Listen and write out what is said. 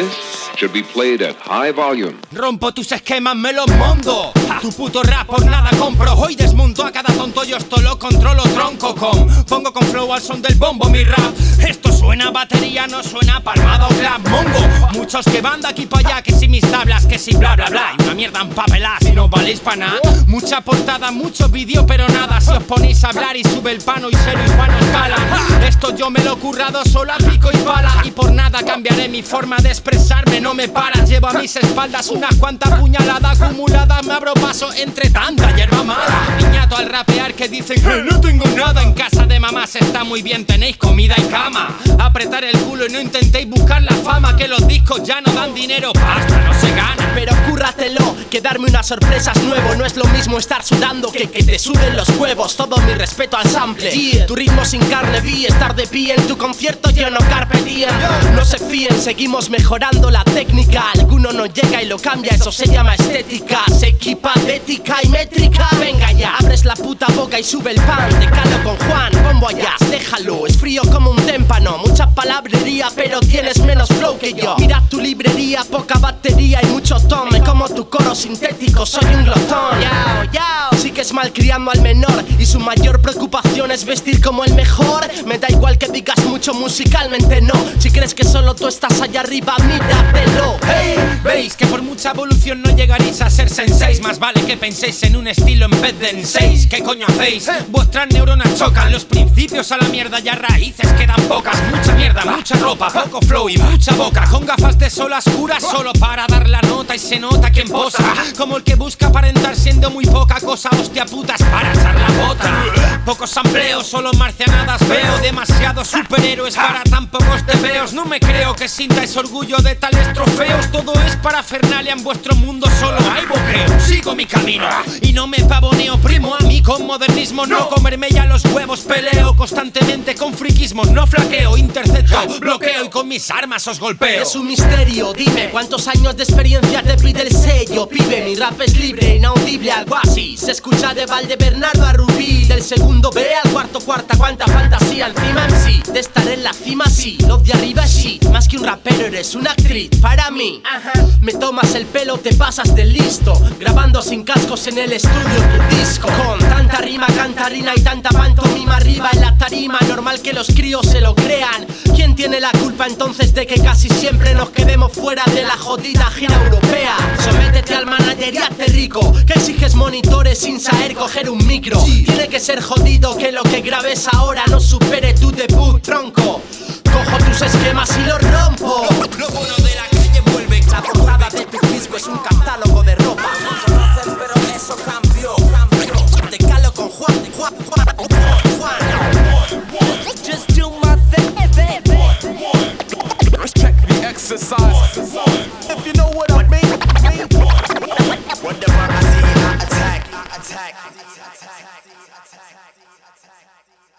This should be played at high volume. Rompo tus esquemas, me los mondo. Tu puto rap por nada compro. Hoy desmonto a cada yo esto lo controlo tronco con. Pongo con flow al son del bombo mi rap. Esto suena batería, no suena palmado clap mongo. Muchos que van de aquí para allá, que si mis tablas, que si bla bla bla. Y una mierda empapelada, si no valéis para nada. Mucha portada, mucho vídeo, pero nada. Si os ponéis a hablar y sube el pano y cero y Juan escala. Esto yo me lo he currado solo a pico y pala. Y por nada cambiaré mi forma de expresarme, no me paras. Llevo a mis espaldas unas cuantas puñaladas acumuladas. Me abro paso entre tanta hierba mala. Niñato al rapear que dicen que no tengo nada. En casa de mamá se está muy bien, tenéis comida y cama. Apretar el culo y no intentéis buscar la fama. Que los discos ya no dan dinero, pasta no se gana. Pero cúrratelo, que darme una sorpresa es nuevo. No es lo mismo estar sudando que que te suden los huevos. Todo mi respeto al sample. Tu ritmo sin carne vi, estar de pie en tu concierto yo no carpe diem. No se fíen, seguimos mejorando la técnica. Alguno no llega y lo cambia, eso se llama estética. Se equipa de ética y métrica. Venga abres la puta boca y sube el pan. Te calo con Juan, bombo allá, déjalo. Es frío como un témpano, mucha palabrería, pero tienes menos flow que yo. Mira tu librería, poca batería y mucho tome. Como tu coro sintético, soy un glotón. Yao, yao, sigues malcriando al menor y su mayor preocupación es vestir como el mejor. Me da igual que digas mucho musicalmente, no. Si crees que solo tú estás allá arriba, míratelo. Hey, mucha evolución no llegaréis a ser senseis. Más vale que penséis en un estilo en vez de en seis. ¿Qué coño hacéis? Vuestras neuronas chocan, los principios a la mierda ya raíces quedan pocas. Mucha mierda, mucha ropa, poco flow y mucha boca. Con gafas de sol oscuras solo para dar la nota y se nota quien posa. Como el que busca aparentar siendo muy poca cosa. Hostia putas para echar la bota. Pocos sampleos, solo marcianadas veo. Demasiados superhéroes para tan pocos No me creo que sintáis orgullo de tales trofeos. Todo es para Fernalia en vuestro mundo. Solo hay boqueo. Sigo mi camino y no me pavoneo. Primo a mí con modernismo. No comerme ya los huevos. Peleo constantemente con friquismos. No flaqueo, intercepto, bloqueo y con mis armas os golpeo. Es un misterio, dime cuántos años de experiencia te pide el sello. Pibe, mi rap es libre, inaudible, algo así. Se escucha de Valdebernardo a Rubí. Del segundo B al cuarto, cuarta, cuánta fantasía. Encima en sí, de estar en la cima, sí. Lo de arriba sí. Más que un rapero, eres una actriz. Para mí, me tomas el pelo, te pasas de listo. Grabando sin cascos en el estudio tu disco. Con tanta rima, cantarina y tanta pantomima arriba en la tarima. Normal que los críos se lo crean. ¿Quién tiene la culpa entonces de que casi siempre nos quedemos fuera de la jodida gira europea? Sométete al manager y hazte rico. Que exiges monitores sin saber coger un micro. Tiene que ser jodido que lo que grabes ahora no supere tu debut, tronco. Cojo tus esquemas y los rompo. Lo bueno de la calle vuelve. La portada de tu disco es un catálogo de ropa. No pero eso cambió, attack. attack. attack. attack.